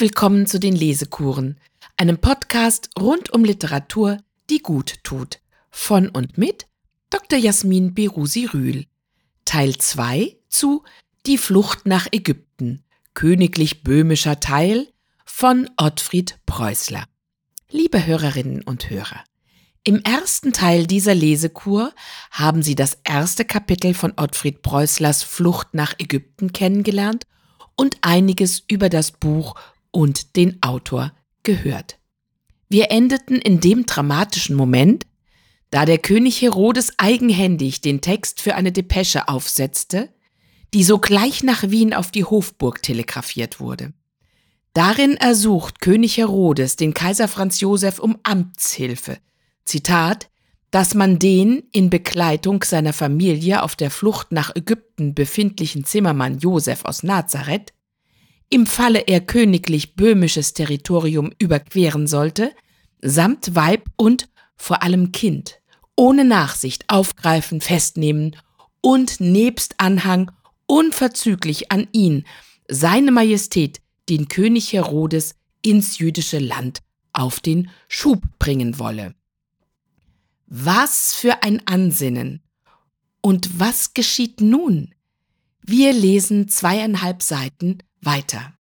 Willkommen zu den Lesekuren, einem Podcast rund um Literatur, die gut tut. Von und mit Dr. Jasmin Berusi Rühl. Teil 2 zu Die Flucht nach Ägypten, königlich böhmischer Teil von Ottfried Preußler. Liebe Hörerinnen und Hörer, im ersten Teil dieser Lesekur haben Sie das erste Kapitel von Ottfried Preußlers Flucht nach Ägypten kennengelernt und einiges über das Buch und den Autor gehört. Wir endeten in dem dramatischen Moment, da der König Herodes eigenhändig den Text für eine Depesche aufsetzte, die sogleich nach Wien auf die Hofburg telegrafiert wurde. Darin ersucht König Herodes den Kaiser Franz Josef um Amtshilfe. Zitat, dass man den in Begleitung seiner Familie auf der Flucht nach Ägypten befindlichen Zimmermann Josef aus Nazareth, im Falle er königlich böhmisches Territorium überqueren sollte, samt Weib und vor allem Kind, ohne Nachsicht aufgreifen, festnehmen und nebst Anhang unverzüglich an ihn, seine Majestät, den König Herodes, ins jüdische Land auf den Schub bringen wolle. Was für ein Ansinnen! Und was geschieht nun? Wir lesen zweieinhalb Seiten weiter.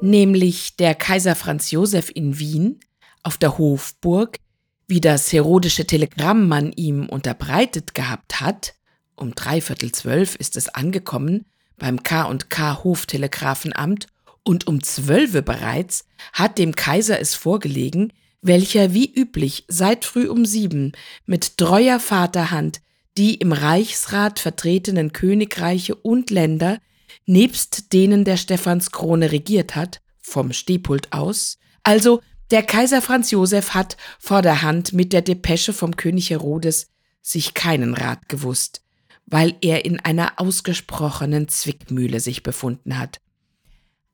Nämlich der Kaiser Franz Josef in Wien auf der Hofburg, wie das herodische Telegramm man ihm unterbreitet gehabt hat, um dreiviertel zwölf ist es angekommen beim K&K Hoftelegrafenamt und um zwölfe bereits hat dem Kaiser es vorgelegen, welcher wie üblich seit früh um sieben mit treuer Vaterhand die im Reichsrat vertretenen Königreiche und Länder, nebst denen der Stephanskrone regiert hat, vom Stehpult aus, also der Kaiser Franz Josef hat vorderhand mit der Depesche vom König Herodes sich keinen Rat gewusst, weil er in einer ausgesprochenen Zwickmühle sich befunden hat.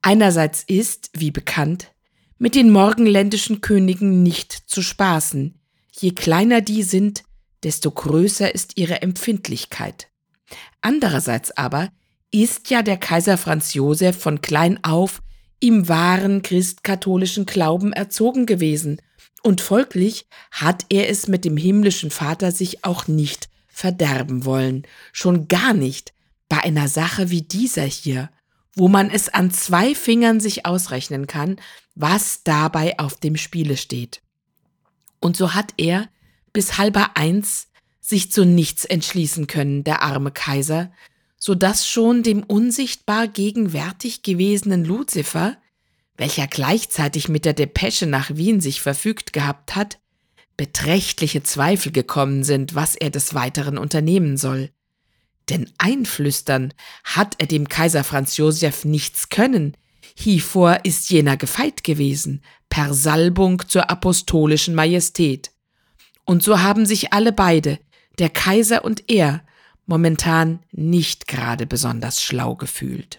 Einerseits ist, wie bekannt, mit den morgenländischen Königen nicht zu spaßen. Je kleiner die sind, desto größer ist ihre Empfindlichkeit. Andererseits aber ist ja der Kaiser Franz Josef von klein auf im wahren christkatholischen Glauben erzogen gewesen, und folglich hat er es mit dem himmlischen Vater sich auch nicht verderben wollen, schon gar nicht bei einer Sache wie dieser hier, wo man es an zwei Fingern sich ausrechnen kann, was dabei auf dem Spiele steht. Und so hat er bis halber eins sich zu nichts entschließen können, der arme Kaiser, so dass schon dem unsichtbar gegenwärtig gewesenen Luzifer, welcher gleichzeitig mit der Depesche nach Wien sich verfügt gehabt hat, beträchtliche Zweifel gekommen sind, was er des Weiteren unternehmen soll. Denn einflüstern hat er dem Kaiser Franz Josef nichts können, hievor ist jener gefeit gewesen, per Salbung zur apostolischen Majestät. Und so haben sich alle beide, der Kaiser und er, momentan nicht gerade besonders schlau gefühlt.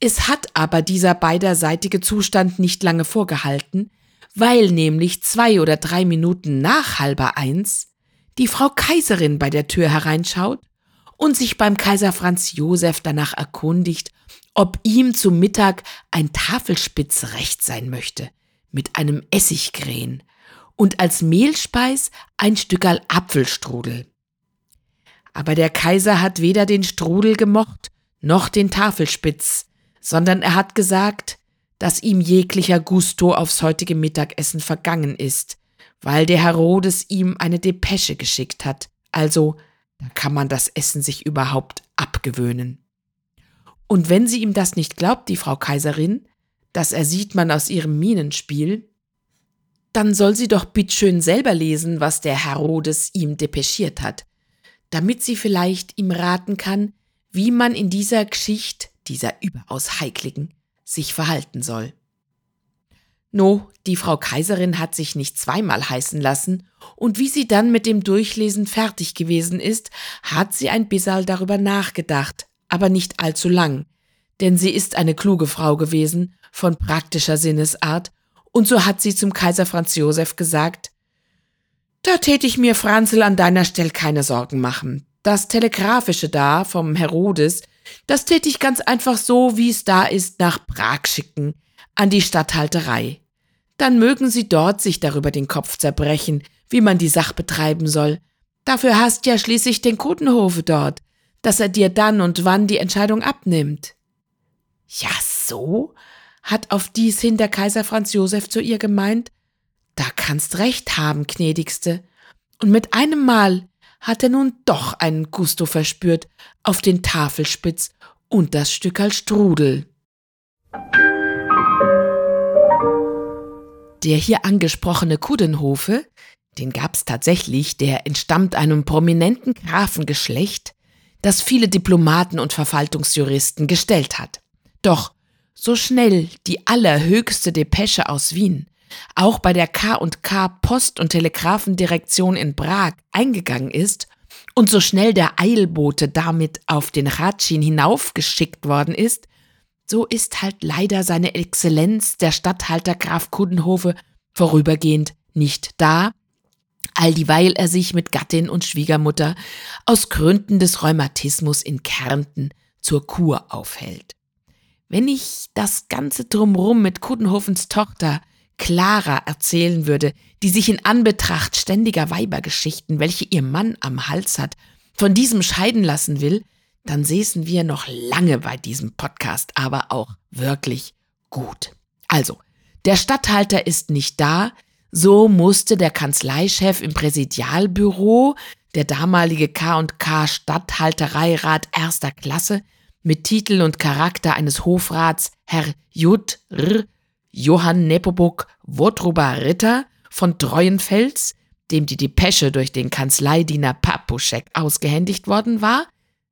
Es hat aber dieser beiderseitige Zustand nicht lange vorgehalten, weil nämlich zwei oder drei Minuten nach halber eins die Frau Kaiserin bei der Tür hereinschaut und sich beim Kaiser Franz Josef danach erkundigt, ob ihm zu Mittag ein Tafelspitz recht sein möchte, mit einem Essiggrähen und als Mehlspeis ein Stückerl Apfelstrudel. Aber der Kaiser hat weder den Strudel gemocht, noch den Tafelspitz, sondern er hat gesagt, dass ihm jeglicher Gusto aufs heutige Mittagessen vergangen ist, weil der Herodes ihm eine Depesche geschickt hat, also da kann man das Essen sich überhaupt abgewöhnen. Und wenn sie ihm das nicht glaubt, die Frau Kaiserin, das ersieht man aus ihrem Mienenspiel, dann soll sie doch bitteschön selber lesen, was der Herodes ihm depeschiert hat, damit sie vielleicht ihm raten kann, wie man in dieser Geschichte, dieser überaus heikligen, sich verhalten soll. No, die Frau Kaiserin hat sich nicht zweimal heißen lassen, und wie sie dann mit dem Durchlesen fertig gewesen ist, hat sie ein bissal darüber nachgedacht, aber nicht allzu lang, denn sie ist eine kluge Frau gewesen, von praktischer Sinnesart und so hat sie zum Kaiser Franz Josef gesagt, da täte ich mir, Franzl, an deiner Stelle keine Sorgen machen. Das Telegraphische da vom Herodes Das täte ich ganz einfach so, wie es da ist, nach Prag schicken, an die Statthalterei. Dann mögen sie dort sich darüber den Kopf zerbrechen, wie man die Sache betreiben soll. Dafür hast ja schließlich den Kutenhofe dort, dass er dir dann und wann die Entscheidung abnimmt. Ja, so? Hat auf dies hin der Kaiser Franz Josef zu ihr gemeint. Da kannst recht haben, gnädigste. Und mit einem Mal hat er nun doch einen Gusto verspürt auf den Tafelspitz und das Stück als Strudel. Der hier angesprochene Kudenhofe, den gab's tatsächlich, der entstammt einem prominenten Grafengeschlecht, das viele Diplomaten und Verwaltungsjuristen gestellt hat. Doch so schnell die allerhöchste Depesche aus Wien auch bei der K&K Post- und Telegrafendirektion in Prag eingegangen ist und so schnell der Eilbote damit auf den Ratschin hinaufgeschickt worden ist, so ist halt leider seine Exzellenz der Statthalter Graf Kudenhofe vorübergehend nicht da, all dieweil er sich mit Gattin und Schwiegermutter aus Gründen des Rheumatismus in Kärnten zur Kur aufhält. Wenn ich das Ganze drumrum mit Kudenhofens Tochter Clara erzählen würde, die sich in Anbetracht ständiger Weibergeschichten, welche ihr Mann am Hals hat, von diesem scheiden lassen will, dann säßen wir noch lange bei diesem Podcast, aber auch wirklich gut. Also, der Statthalter ist nicht da, so musste der Kanzleichef im Präsidialbüro, der damalige K&K Statthaltereirat erster Klasse, mit Titel und Charakter eines Hofrats, Herr J. R. Johann Nepomuk Wotruba Ritter von Treuenfels, dem die Depesche durch den Kanzleidiener Papuschek ausgehändigt worden war,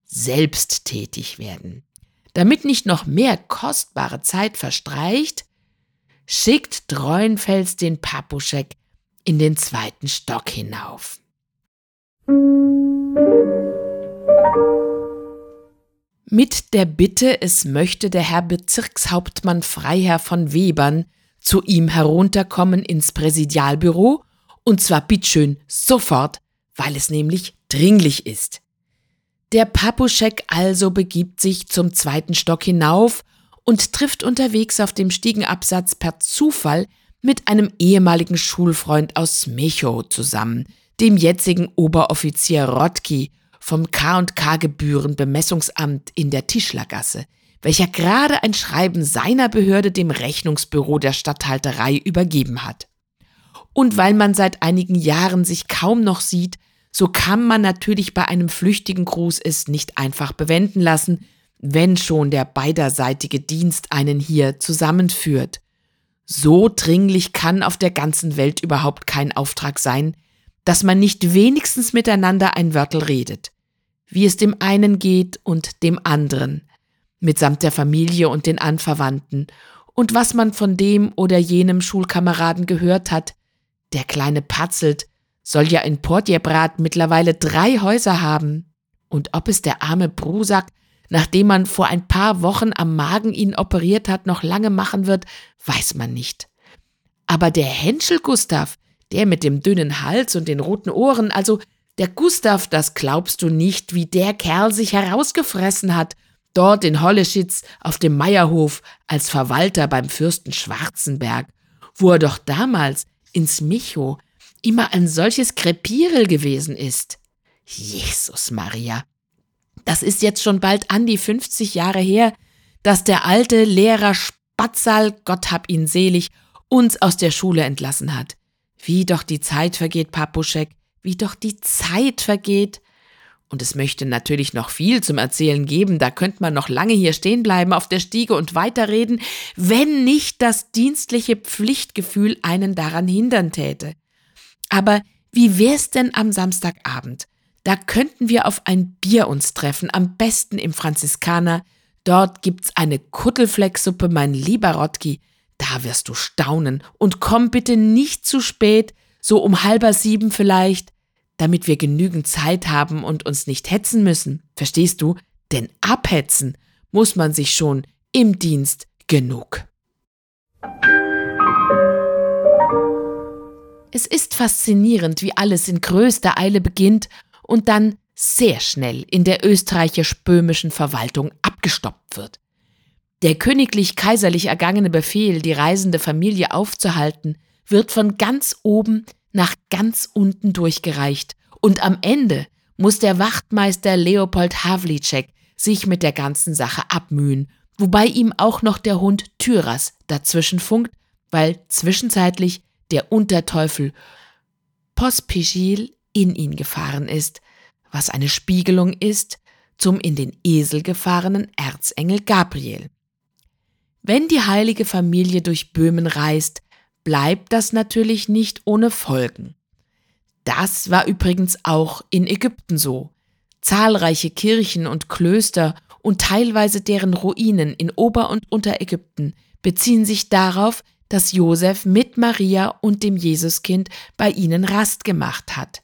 selbst tätig werden. Damit nicht noch mehr kostbare Zeit verstreicht, schickt Treuenfels den Papuschek in den zweiten Stock hinauf. Mit der Bitte, es möchte der Herr Bezirkshauptmann Freiherr von Webern zu ihm herunterkommen ins Präsidialbüro, und zwar bitteschön sofort, weil es nämlich dringlich ist. Der Papuschek also begibt sich zum zweiten Stock hinauf und trifft unterwegs auf dem Stiegenabsatz per Zufall mit einem ehemaligen Schulfreund aus Mechow zusammen, dem jetzigen Oberoffizier Rotki vom K&K Gebührenbemessungsamt in der Tischlergasse, welcher gerade ein Schreiben seiner Behörde dem Rechnungsbüro der Statthalterei übergeben hat. Und weil man seit einigen Jahren sich kaum noch sieht, so kann man natürlich bei einem flüchtigen Gruß es nicht einfach bewenden lassen, wenn schon der beiderseitige Dienst einen hier zusammenführt. So dringlich kann auf der ganzen Welt überhaupt kein Auftrag sein, dass man nicht wenigstens miteinander ein Wörtel redet, wie es dem einen geht und dem anderen, mitsamt der Familie und den Anverwandten, und was man von dem oder jenem Schulkameraden gehört hat, der kleine Patzelt soll ja in Portjebrat mittlerweile drei Häuser haben. Und ob es der arme Brusack, nachdem man vor ein paar Wochen am Magen ihn operiert hat, noch lange machen wird, weiß man nicht. Aber der Henschel Gustav, der mit dem dünnen Hals und den roten Ohren, also der Gustav, das glaubst du nicht, wie der Kerl sich herausgefressen hat, dort in Holleschitz auf dem Meierhof als Verwalter beim Fürsten Schwarzenberg, wo er doch damals ins Micho immer ein solches Krepierel gewesen ist. Jesus Maria. Das ist jetzt schon bald an die 50 Jahre her, dass der alte Lehrer Spatzal, Gott hab ihn selig, uns aus der Schule entlassen hat. Wie doch die Zeit vergeht, Papuschek, wie doch die Zeit vergeht. Und es möchte natürlich noch viel zum Erzählen geben, da könnte man noch lange hier stehen bleiben auf der Stiege und weiterreden, wenn nicht das dienstliche Pflichtgefühl einen daran hindern täte. Aber wie wär's denn am Samstagabend? Da könnten wir auf ein Bier uns treffen, am besten im Franziskaner. Dort gibt's eine Kuttelflecksuppe, mein lieber Rotki. Da wirst du staunen. Und komm bitte nicht zu spät, so um halber sieben vielleicht, damit wir genügend Zeit haben und uns nicht hetzen müssen. Verstehst du? Denn abhetzen muss man sich schon im Dienst genug. Es ist faszinierend, wie alles in größter Eile beginnt und dann sehr schnell in der österreichisch-böhmischen Verwaltung abgestoppt wird. Der königlich-kaiserlich ergangene Befehl, die reisende Familie aufzuhalten, wird von ganz oben nach ganz unten durchgereicht und am Ende muss der Wachtmeister Leopold Havlicek sich mit der ganzen Sache abmühen, wobei ihm auch noch der Hund Tyras dazwischen funkt, weil zwischenzeitlich der Unterteufel Pospechil in ihn gefahren ist, was eine Spiegelung ist zum in den Esel gefahrenen Erzengel Gabriel. Wenn die heilige Familie durch Böhmen reist, bleibt das natürlich nicht ohne Folgen. Das war übrigens auch in Ägypten so. Zahlreiche Kirchen und Klöster und teilweise deren Ruinen in Ober- und Unterägypten beziehen sich darauf, dass Josef mit Maria und dem Jesuskind bei ihnen Rast gemacht hat.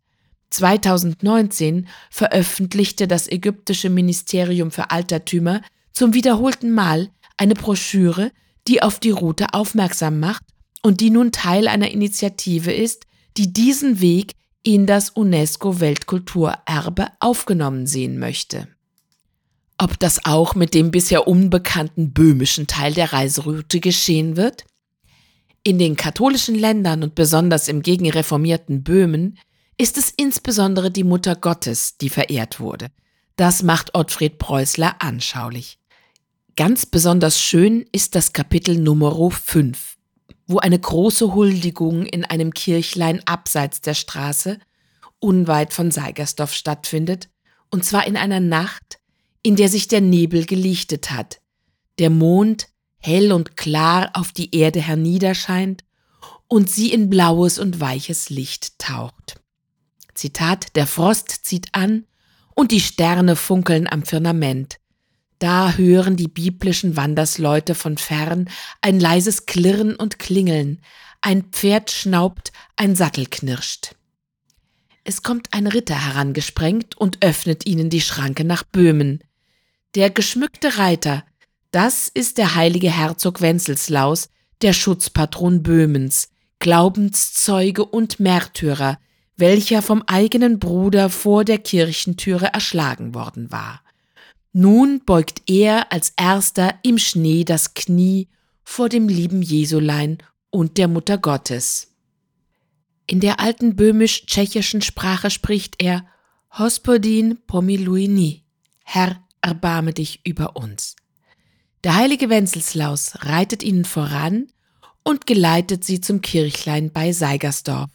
2019 veröffentlichte das ägyptische Ministerium für Altertümer zum wiederholten Mal eine Broschüre, die auf die Route aufmerksam macht und die nun Teil einer Initiative ist, die diesen Weg in das UNESCO-Weltkulturerbe aufgenommen sehen möchte. Ob das auch mit dem bisher unbekannten böhmischen Teil der Reiseroute geschehen wird? In den katholischen Ländern und besonders im gegenreformierten Böhmen ist es insbesondere die Mutter Gottes, die verehrt wurde. Das macht Ottfried Preußler anschaulich. Ganz besonders schön ist das Kapitel Nummer 5, wo eine große Huldigung in einem Kirchlein abseits der Straße, unweit von Seigersdorf stattfindet, und zwar in einer Nacht, in der sich der Nebel gelichtet hat, der Mond hell und klar auf die Erde herniederscheint und sie in blaues und weiches Licht taucht. Zitat, der Frost zieht an und die Sterne funkeln am Firmament. Da hören die biblischen Wandersleute von fern ein leises Klirren und Klingeln, ein Pferd schnaubt, ein Sattel knirscht. Es kommt ein Ritter herangesprengt und öffnet ihnen die Schranke nach Böhmen. Der geschmückte Reiter, das ist der heilige Herzog Wenzelslaus, der Schutzpatron Böhmens, Glaubenszeuge und Märtyrer, welcher vom eigenen Bruder vor der Kirchentüre erschlagen worden war. Nun beugt er als erster im Schnee das Knie vor dem lieben Jesulein und der Mutter Gottes. In der alten böhmisch-tschechischen Sprache spricht er Hospodin pomiluini, Herr, erbarme dich über uns. Der heilige Wenzelslaus reitet ihnen voran und geleitet sie zum Kirchlein bei Seigersdorf.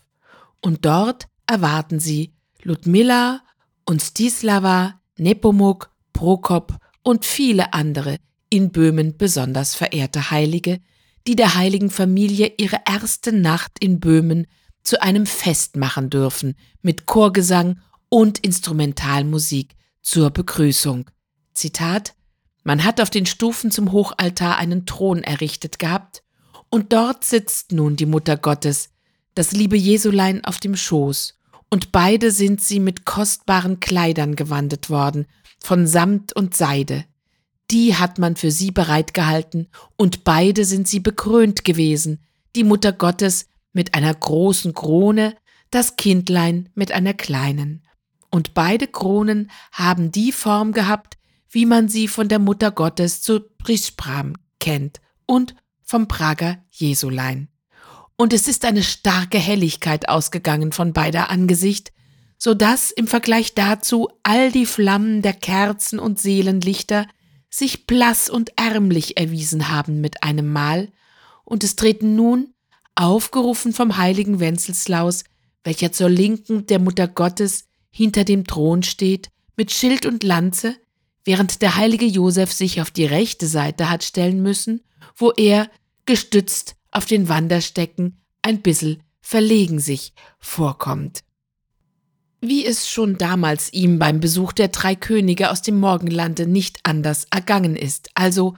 Und dort erwarten sie Ludmilla und Stislava, Nepomuk, Prokop und viele andere in Böhmen besonders verehrte Heilige, die der heiligen Familie ihre erste Nacht in Böhmen zu einem Fest machen dürfen mit Chorgesang und Instrumentalmusik zur Begrüßung. Zitat Man hat auf den Stufen zum Hochaltar einen Thron errichtet gehabt, und dort sitzt nun die Mutter Gottes, das liebe Jesulein auf dem Schoß, und beide sind sie mit kostbaren Kleidern gewandet worden, von Samt und Seide. Die hat man für sie bereitgehalten, und beide sind sie bekrönt gewesen, die Mutter Gottes mit einer großen Krone, das Kindlein mit einer kleinen. Und beide Kronen haben die Form gehabt, wie man sie von der Mutter Gottes zu Prispram kennt und vom Prager Jesulein. Und es ist eine starke Helligkeit ausgegangen von beider Angesicht, so dass im Vergleich dazu all die Flammen der Kerzen und Seelenlichter sich blass und ärmlich erwiesen haben mit einem Mal, und es treten nun, aufgerufen vom heiligen Wenzelslaus, welcher zur Linken der Mutter Gottes hinter dem Thron steht, mit Schild und Lanze, während der heilige Josef sich auf die rechte Seite hat stellen müssen, wo er, gestützt auf den Wanderstecken, ein bissel verlegen sich vorkommt. Wie es schon damals ihm beim Besuch der drei Könige aus dem Morgenlande nicht anders ergangen ist, also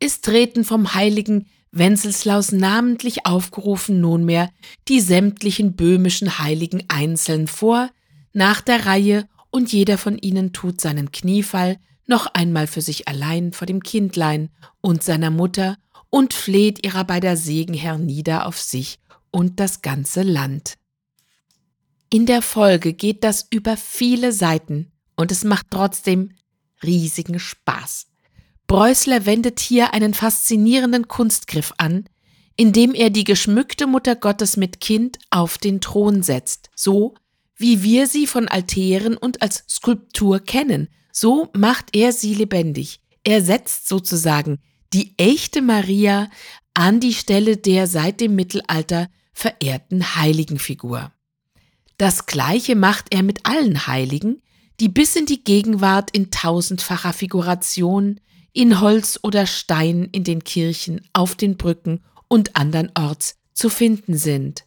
ist treten vom heiligen Wenzelslaus namentlich aufgerufen nunmehr die sämtlichen böhmischen Heiligen einzeln vor, nach der Reihe, und jeder von ihnen tut seinen Kniefall noch einmal für sich allein vor dem Kindlein und seiner Mutter und fleht ihrer beider Segen hernieder auf sich und das ganze Land. In der Folge geht das über viele Seiten Und es macht trotzdem riesigen Spaß. Preußler wendet hier einen faszinierenden Kunstgriff an, indem er die geschmückte Mutter Gottes mit Kind auf den Thron setzt, so wie wir sie von Altären und als Skulptur kennen, so macht er sie lebendig. Er setzt sozusagen die echte Maria an die Stelle der seit dem Mittelalter verehrten Heiligenfigur. Das gleiche macht er mit allen Heiligen, die bis in die Gegenwart in tausendfacher Figuration, in Holz oder Stein in den Kirchen, auf den Brücken und andernorts zu finden sind.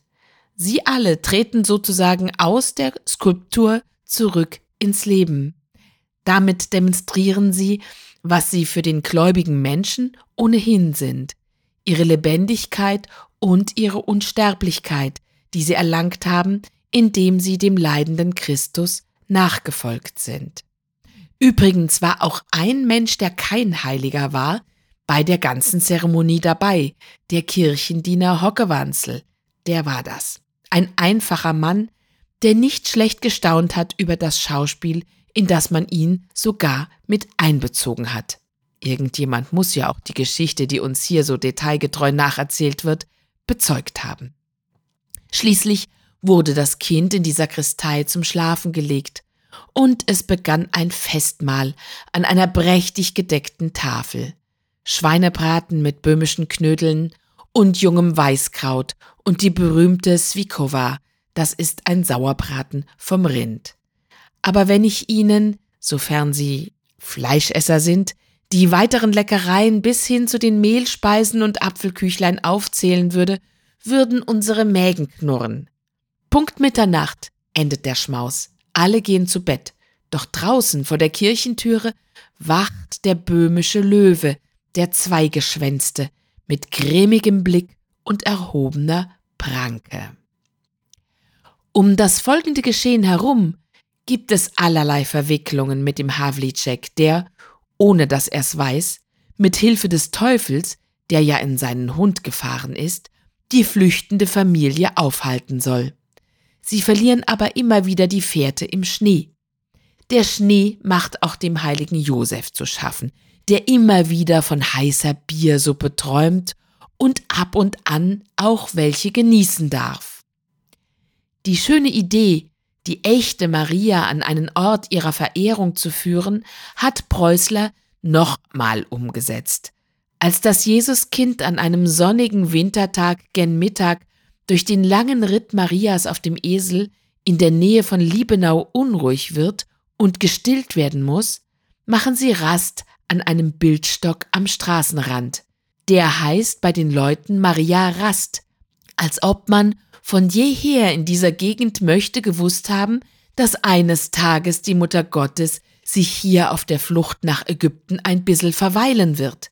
Sie alle treten sozusagen aus der Skulptur zurück ins Leben. Damit demonstrieren sie, was sie für den gläubigen Menschen ohnehin sind, ihre Lebendigkeit und ihre Unsterblichkeit, die sie erlangt haben, indem sie dem leidenden Christus nachgefolgt sind. Übrigens war auch ein Mensch, der kein Heiliger war, bei der ganzen Zeremonie dabei, der Kirchendiener Hockewanzel, der war das. Ein einfacher Mann, der nicht schlecht gestaunt hat über das Schauspiel, in das man ihn sogar mit einbezogen hat. Irgendjemand muss ja auch die Geschichte, die uns hier so detailgetreu nacherzählt wird, bezeugt haben. Schließlich wurde das Kind in die Sakristei zum Schlafen gelegt, und es begann ein Festmahl an einer prächtig gedeckten Tafel. Schweinebraten mit böhmischen Knödeln und jungem Weißkraut und die berühmte Swikowa, das ist ein Sauerbraten vom Rind. Aber wenn ich Ihnen, sofern Sie Fleischesser sind, die weiteren Leckereien bis hin zu den Mehlspeisen und Apfelküchlein aufzählen würde, würden unsere Mägen knurren. Punkt Mitternacht endet der Schmaus. Alle gehen zu Bett. Doch draußen vor der Kirchentüre wacht der böhmische Löwe, der Zweigeschwänzte, mit grimmigem Blick und erhobener Pranke. Um das folgende Geschehen herum gibt es allerlei Verwicklungen mit dem Havlicek, der, ohne dass er's weiß, mit Hilfe des Teufels, der ja in seinen Hund gefahren ist, die flüchtende Familie aufhalten soll. Sie verlieren aber immer wieder die Fährte im Schnee. Der Schnee macht auch dem heiligen Josef zu schaffen, der immer wieder von heißer Biersuppe träumt und ab und an auch welche genießen darf. Die schöne Idee, die echte Maria an einen Ort ihrer Verehrung zu führen, hat Preußler nochmal umgesetzt. Als das Jesuskind an einem sonnigen Wintertag gen Mittag durch den langen Ritt Marias auf dem Esel in der Nähe von Liebenau unruhig wird und gestillt werden muss, machen sie Rast an einem Bildstock am Straßenrand. Der heißt bei den Leuten Maria Rast, als ob man von jeher in dieser Gegend möchte gewusst haben, dass eines Tages die Mutter Gottes sich hier auf der Flucht nach Ägypten ein bissel verweilen wird.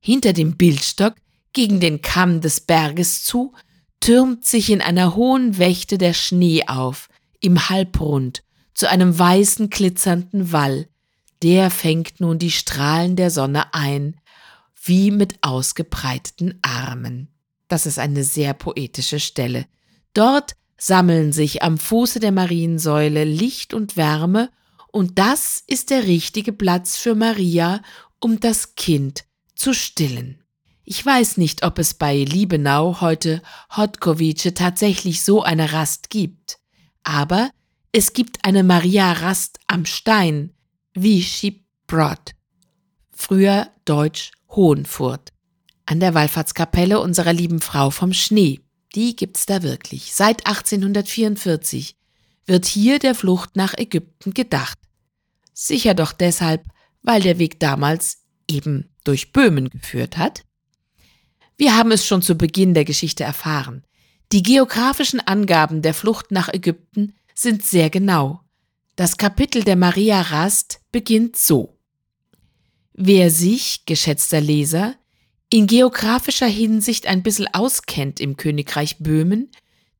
Hinter dem Bildstock, gegen den Kamm des Berges zu, türmt sich in einer hohen Wächte der Schnee auf, im Halbrund, zu einem weißen glitzernden Wall, der fängt nun die Strahlen der Sonne ein, wie mit ausgebreiteten Armen. Das ist eine sehr poetische Stelle. Dort sammeln sich am Fuße der Mariensäule Licht und Wärme, und das ist der richtige Platz für Maria, um das Kind zu stillen. Ich weiß nicht, ob es bei Liebenau heute Hodkowice tatsächlich so eine Rast gibt, aber es gibt eine Maria Rast am Stein, Vichy Brod, früher Deutsch Hohenfurt an der Wallfahrtskapelle unserer lieben Frau vom Schnee. Die gibt's da wirklich. Seit 1844 wird hier der Flucht nach Ägypten gedacht. Sicher doch deshalb, weil der Weg damals eben durch Böhmen geführt hat. Wir haben es schon zu Beginn der Geschichte erfahren. Die geografischen Angaben der Flucht nach Ägypten sind sehr genau. Das Kapitel der Maria Rast beginnt so. Wer sich, geschätzter Leser, in geografischer Hinsicht ein bisschen auskennt im Königreich Böhmen,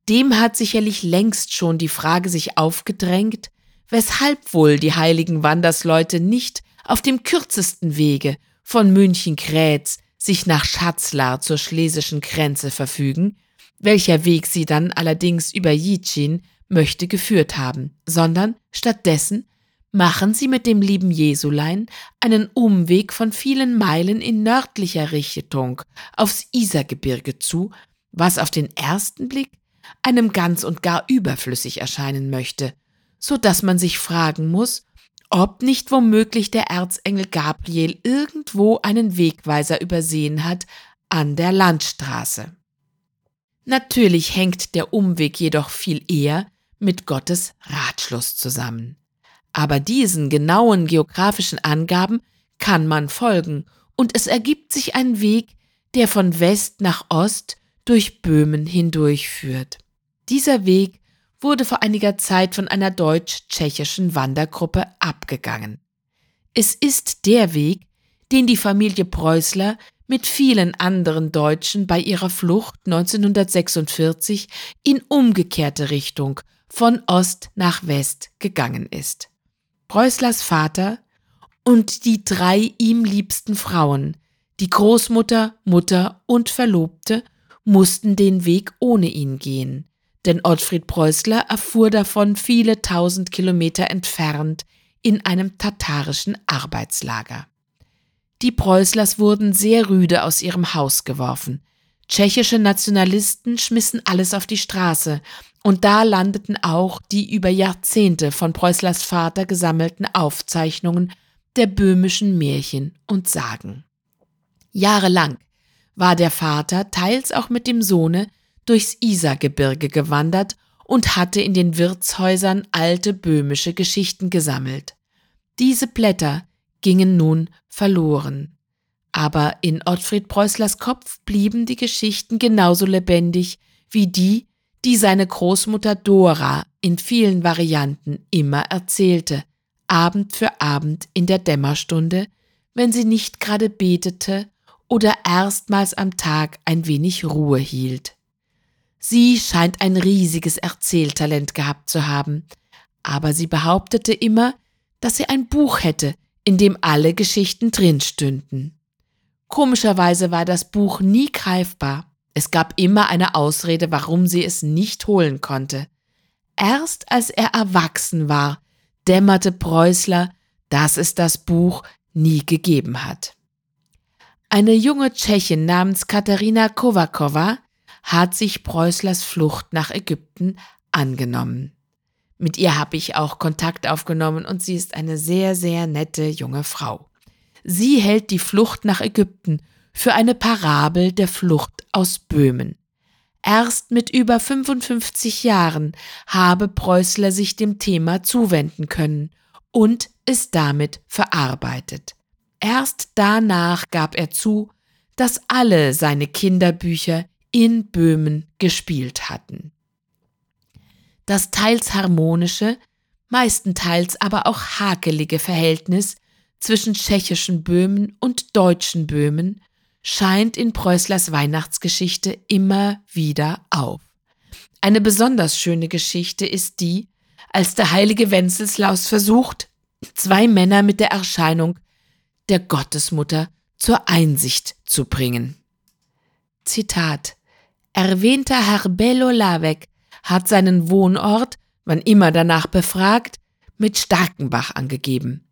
dem hat sicherlich längst schon die Frage sich aufgedrängt, weshalb wohl die heiligen Wandersleute nicht auf dem kürzesten Wege von München-Grätz sich nach Schatzlar zur schlesischen Grenze verfügen, welcher Weg sie dann allerdings über Jitschin möchte geführt haben, sondern stattdessen machen sie mit dem lieben Jesulein einen Umweg von vielen Meilen in nördlicher Richtung aufs Isergebirge zu, was auf den ersten Blick einem ganz und gar überflüssig erscheinen möchte, so dass man sich fragen muss, ob nicht womöglich der Erzengel Gabriel irgendwo einen Wegweiser übersehen hat an der Landstraße. Natürlich hängt der Umweg jedoch viel eher mit Gottes Ratschluss zusammen. Aber diesen genauen geografischen Angaben kann man folgen, und es ergibt sich ein Weg, der von West nach Ost durch Böhmen hindurchführt. Dieser Weg wurde vor einiger Zeit von einer deutsch-tschechischen Wandergruppe abgegangen. Es ist der Weg, den die Familie Preußler mit vielen anderen Deutschen bei ihrer Flucht 1946 in umgekehrte Richtung von Ost nach West gegangen ist. Preußlers Vater und die drei ihm liebsten Frauen, die Großmutter, Mutter und Verlobte, mussten den Weg ohne ihn gehen, denn Ottfried Preußler erfuhr davon viele tausend Kilometer entfernt in einem tatarischen Arbeitslager. Die Preußlers wurden sehr rüde aus ihrem Haus geworfen. Tschechische Nationalisten schmissen alles auf die Straße, und da landeten auch die über Jahrzehnte von Preußlers Vater gesammelten Aufzeichnungen der böhmischen Märchen und Sagen. Jahrelang war der Vater teils auch mit dem Sohne durchs Isargebirge gewandert und hatte in den Wirtshäusern alte böhmische Geschichten gesammelt. Diese Blätter gingen nun verloren. Aber in Ottfried Preußlers Kopf blieben die Geschichten genauso lebendig wie die, die seine Großmutter Dora in vielen Varianten immer erzählte, Abend für Abend in der Dämmerstunde, wenn sie nicht gerade betete oder erstmals am Tag ein wenig Ruhe hielt. Sie scheint ein riesiges Erzähltalent gehabt zu haben, aber sie behauptete immer, dass sie ein Buch hätte, in dem alle Geschichten drin stünden. Komischerweise war das Buch nie greifbar. Es gab immer eine Ausrede, warum sie es nicht holen konnte. Erst als er erwachsen war, dämmerte Preußler, dass es das Buch nie gegeben hat. Eine junge Tschechin namens Katharina Kovakowa hat sich Preußlers Flucht nach Ägypten angenommen. Mit ihr habe ich auch Kontakt aufgenommen und sie ist eine sehr, sehr nette junge Frau. Sie hält die Flucht nach Ägypten für eine Parabel der Flucht aus Böhmen. Erst mit über 55 Jahren habe Preußler sich dem Thema zuwenden können und es damit verarbeitet. Erst danach gab er zu, dass alle seine Kinderbücher in Böhmen gespielt hatten. Das teils harmonische, meistenteils aber auch hakelige Verhältnis zwischen tschechischen Böhmen und deutschen Böhmen scheint in Preußlers Weihnachtsgeschichte immer wieder auf. Eine besonders schöne Geschichte ist die, als der heilige Wenceslaus versucht, zwei Männer mit der Erscheinung der Gottesmutter zur Einsicht zu bringen. Zitat Erwähnter Herr Bello Lavec hat seinen Wohnort, wann immer danach befragt, mit Starkenbach angegeben.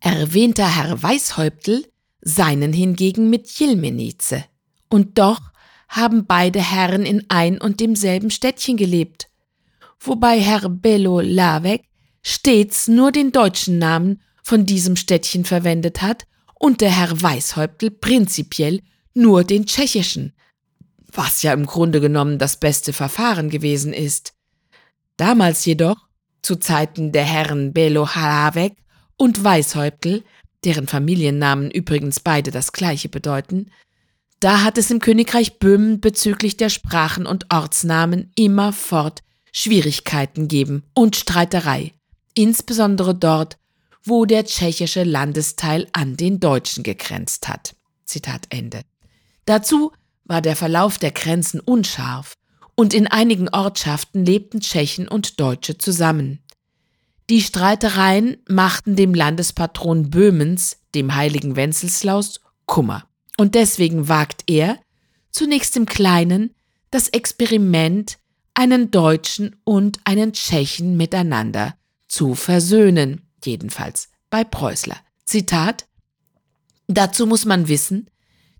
Erwähnter Herr Weißhäuptl seinen hingegen mit Jilmenice. Und doch haben beide Herren in ein und demselben Städtchen gelebt, wobei Herr Bello Lavec stets nur den deutschen Namen von diesem Städtchen verwendet hat und der Herr Weißhäuptl prinzipiell nur den tschechischen, was ja im Grunde genommen das beste Verfahren gewesen ist. Damals jedoch, zu Zeiten der Herren Belo Halavek und Weißhäuptl, deren Familiennamen übrigens beide das gleiche bedeuten, da hat es im Königreich Böhmen bezüglich der Sprachen und Ortsnamen immerfort Schwierigkeiten geben und Streiterei, insbesondere dort, wo der tschechische Landesteil an den Deutschen gegrenzt hat. Zitat Ende. Dazu war der Verlauf der Grenzen unscharf und in einigen Ortschaften lebten Tschechen und Deutsche zusammen. Die Streitereien machten dem Landespatron Böhmens, dem heiligen Wenceslaus, Kummer. Und deswegen wagt er, zunächst im Kleinen, das Experiment, einen Deutschen und einen Tschechen miteinander zu versöhnen. jedenfalls bei Preußler. Zitat Dazu muss man wissen,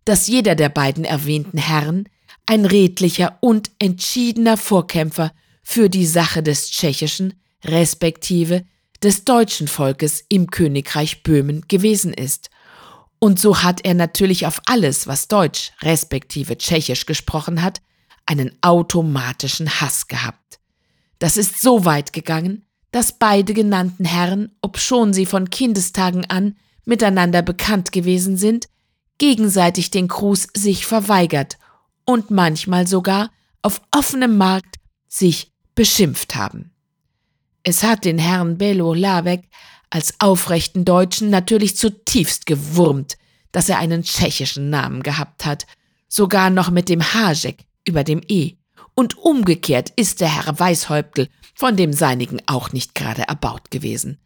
dass jeder der beiden erwähnten Herren ein redlicher und entschiedener Vorkämpfer für die Sache des tschechischen, respektive des deutschen Volkes im Königreich Böhmen gewesen ist. Und so hat er natürlich auf alles, was Deutsch, respektive Tschechisch gesprochen hat, einen automatischen Hass gehabt. Das ist so weit gegangen, dass beide genannten Herren, obschon sie von Kindestagen an miteinander bekannt gewesen sind, gegenseitig den Gruß sich verweigert und manchmal sogar auf offenem Markt sich beschimpft haben. Es hat den Herrn Belo Labeck als aufrechten Deutschen natürlich zutiefst gewurmt, dass er einen tschechischen Namen gehabt hat, sogar noch mit dem Hajek über dem E. Und umgekehrt ist der Herr Weißhäuptel von dem seinigen auch nicht gerade erbaut gewesen.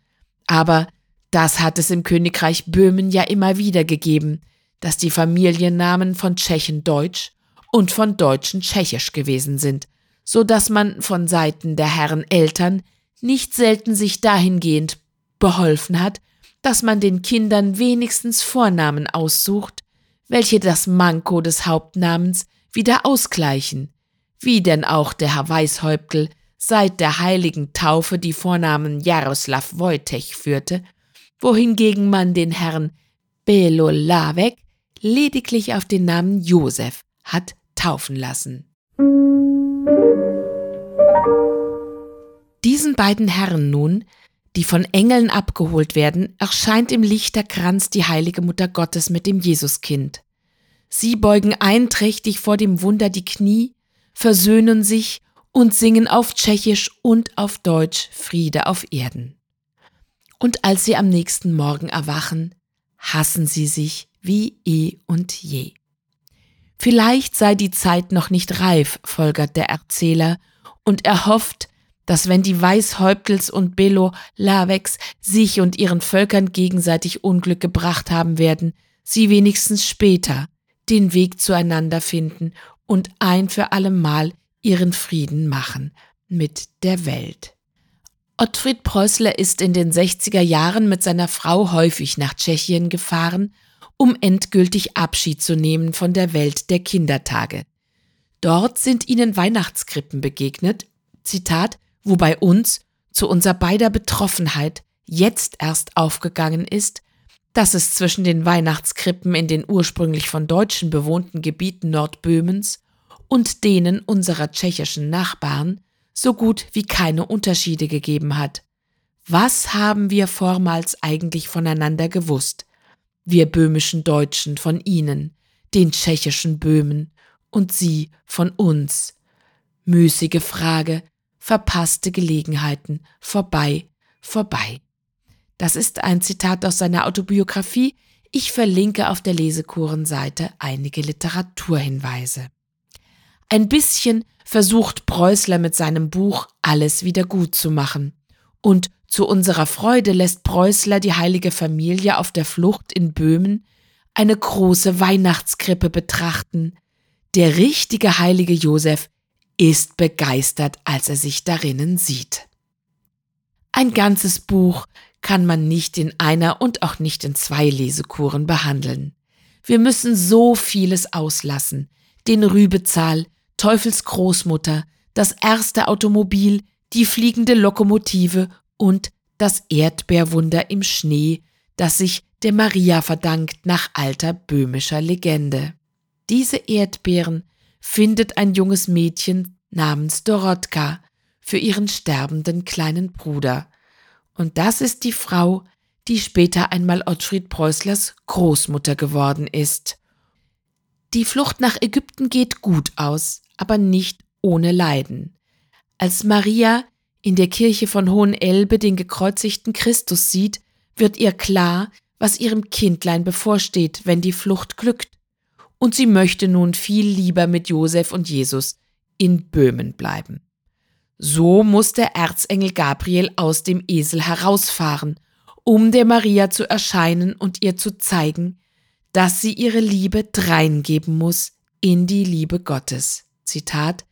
Aber das hat es im Königreich Böhmen ja immer wieder gegeben, dass die Familiennamen von Tschechen Deutsch und von Deutschen Tschechisch gewesen sind, so dass man von Seiten der Herren Eltern nicht selten sich dahingehend beholfen hat, dass man den Kindern wenigstens Vornamen aussucht, welche das Manko des Hauptnamens wieder ausgleichen, wie denn auch der Herr Weißhäuptel seit der heiligen Taufe die Vornamen Jaroslav Wojtech führte, wohingegen man den Herrn Belo Lavek lediglich auf den Namen Josef hat taufen lassen. Diesen beiden Herren nun, die von Engeln abgeholt werden, erscheint im Lichterkranz die heilige Mutter Gottes mit dem Jesuskind. Sie beugen einträchtig vor dem Wunder die Knie, versöhnen sich und singen auf Tschechisch und auf Deutsch Friede auf Erden. Und als sie am nächsten Morgen erwachen, hassen sie sich wie eh und je. Vielleicht sei die Zeit noch nicht reif, folgert der Erzähler, und er hofft, dass wenn die Weißhäuptels und Belo Lavex sich und ihren Völkern gegenseitig Unglück gebracht haben werden, sie wenigstens später den Weg zueinander finden und ein für allemal ihren Frieden machen mit der Welt. Ottfried Preußler ist in den 60er Jahren mit seiner Frau häufig nach Tschechien gefahren um endgültig Abschied zu nehmen von der Welt der Kindertage. Dort sind ihnen Weihnachtskrippen begegnet, Zitat, wo bei uns, zu unser beider Betroffenheit, jetzt erst aufgegangen ist, dass es zwischen den Weihnachtskrippen in den ursprünglich von Deutschen bewohnten Gebieten Nordböhmens und denen unserer tschechischen Nachbarn so gut wie keine Unterschiede gegeben hat. Was haben wir vormals eigentlich voneinander gewusst? wir böhmischen Deutschen von ihnen, den tschechischen Böhmen, und sie von uns. Müßige Frage, verpasste Gelegenheiten, vorbei, vorbei. Das ist ein Zitat aus seiner Autobiografie. Ich verlinke auf der Lesekurenseite einige Literaturhinweise. Ein bisschen versucht Preußler mit seinem Buch alles wieder gut zu machen. Und zu unserer Freude lässt Preußler die heilige Familie auf der Flucht in Böhmen eine große Weihnachtskrippe betrachten. Der richtige heilige Josef ist begeistert, als er sich darinnen sieht. Ein ganzes Buch kann man nicht in einer und auch nicht in zwei Lesekuren behandeln. Wir müssen so vieles auslassen. Den Rübezahl, Teufels Großmutter, das erste Automobil, die fliegende Lokomotive und das Erdbeerwunder im Schnee, das sich der Maria verdankt nach alter böhmischer Legende. Diese Erdbeeren findet ein junges Mädchen namens Dorotka für ihren sterbenden kleinen Bruder. Und das ist die Frau, die später einmal Ottfried Preußlers Großmutter geworden ist. Die Flucht nach Ägypten geht gut aus, aber nicht ohne Leiden. Als Maria in der Kirche von Hohenelbe den gekreuzigten Christus sieht, wird ihr klar, was ihrem Kindlein bevorsteht, wenn die Flucht glückt. Und sie möchte nun viel lieber mit Josef und Jesus in Böhmen bleiben. So muss der Erzengel Gabriel aus dem Esel herausfahren, um der Maria zu erscheinen und ihr zu zeigen, dass sie ihre Liebe dreingeben muss in die Liebe Gottes. Zitat,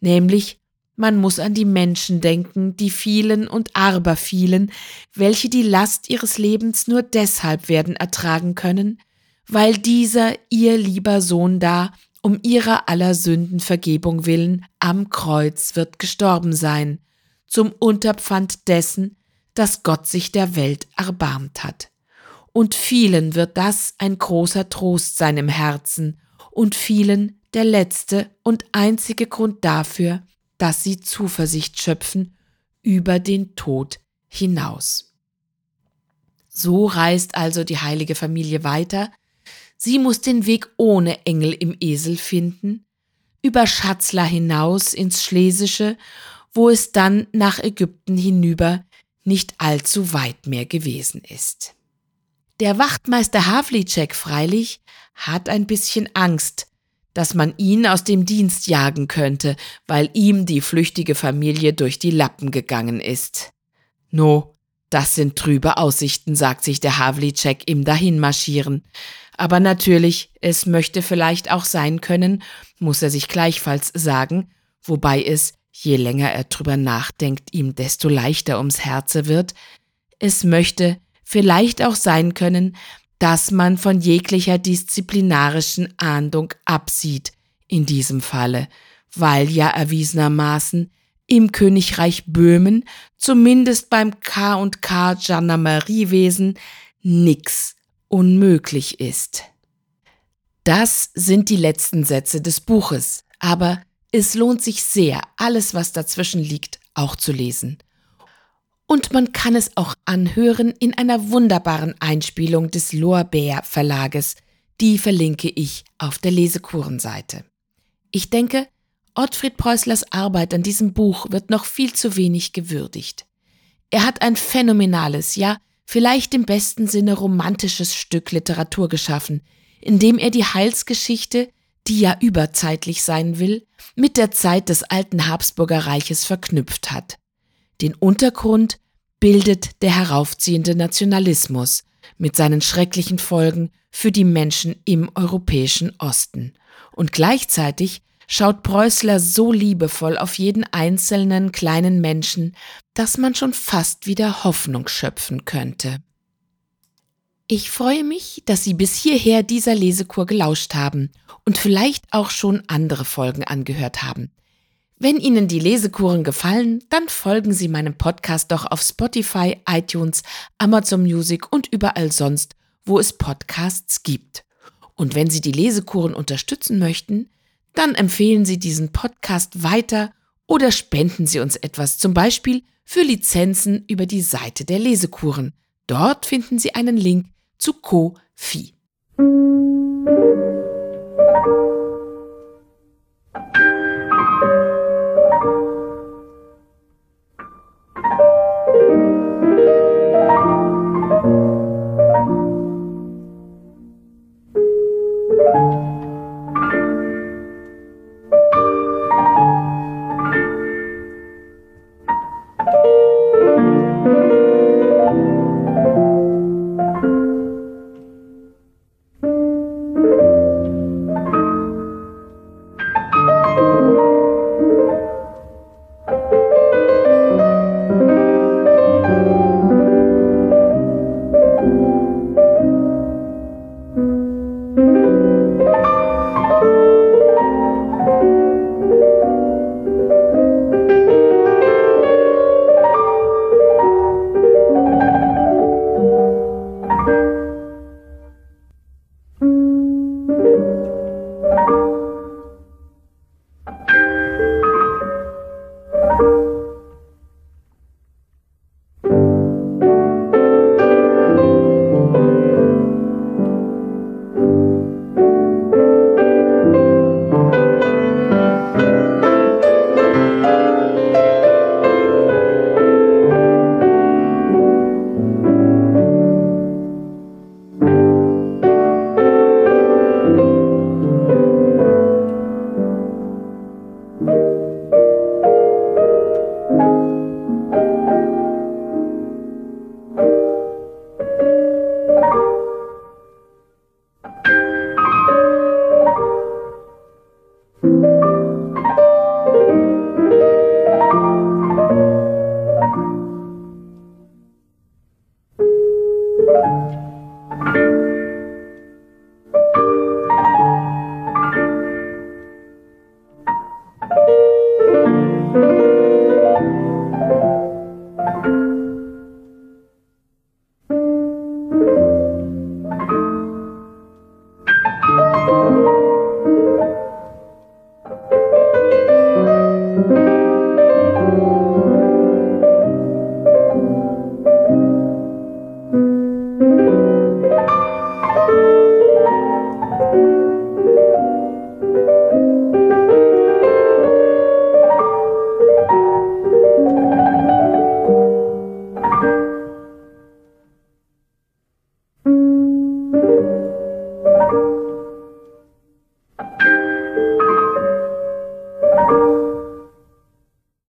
nämlich Man muss an die Menschen denken, die vielen und abervielen, welche die Last ihres Lebens nur deshalb werden ertragen können, weil dieser ihr lieber Sohn da um ihrer aller Sünden Vergebung willen am Kreuz wird gestorben sein, zum Unterpfand dessen, dass Gott sich der Welt erbarmt hat. Und vielen wird das ein großer Trost sein im Herzen und vielen der letzte und einzige Grund dafür, dass sie Zuversicht schöpfen über den Tod hinaus. So reist also die heilige Familie weiter, sie muss den Weg ohne Engel im Esel finden, über Schatzler hinaus ins Schlesische, wo es dann nach Ägypten hinüber nicht allzu weit mehr gewesen ist. Der Wachtmeister Havlicek freilich hat ein bisschen Angst, dass man ihn aus dem Dienst jagen könnte, weil ihm die flüchtige Familie durch die Lappen gegangen ist. No, das sind trübe Aussichten, sagt sich der Havlicek im Dahinmarschieren. Aber natürlich, es möchte vielleicht auch sein können, muss er sich gleichfalls sagen, wobei es, je länger er drüber nachdenkt, ihm desto leichter ums Herze wird, es möchte vielleicht auch sein können, dass man von jeglicher disziplinarischen Ahndung absieht in diesem Falle, weil ja erwiesenermaßen im Königreich Böhmen, zumindest beim K und K Gendarmeriewesen, nix unmöglich ist. Das sind die letzten Sätze des Buches, aber es lohnt sich sehr, alles, was dazwischen liegt, auch zu lesen und man kann es auch anhören in einer wunderbaren Einspielung des Lorbeer Verlages. Die verlinke ich auf der Lesekurenseite. Ich denke, Ottfried Preußlers Arbeit an diesem Buch wird noch viel zu wenig gewürdigt. Er hat ein phänomenales, ja, vielleicht im besten Sinne romantisches Stück Literatur geschaffen, in dem er die Heilsgeschichte, die ja überzeitlich sein will, mit der Zeit des alten Habsburger Reiches verknüpft hat. Den Untergrund bildet der heraufziehende Nationalismus mit seinen schrecklichen Folgen für die Menschen im europäischen Osten. Und gleichzeitig schaut Preußler so liebevoll auf jeden einzelnen kleinen Menschen, dass man schon fast wieder Hoffnung schöpfen könnte. Ich freue mich, dass Sie bis hierher dieser Lesekur gelauscht haben und vielleicht auch schon andere Folgen angehört haben. Wenn Ihnen die Lesekuren gefallen, dann folgen Sie meinem Podcast doch auf Spotify, iTunes, Amazon Music und überall sonst, wo es Podcasts gibt. Und wenn Sie die Lesekuren unterstützen möchten, dann empfehlen Sie diesen Podcast weiter oder spenden Sie uns etwas, zum Beispiel für Lizenzen über die Seite der Lesekuren. Dort finden Sie einen Link zu Ko-Fi.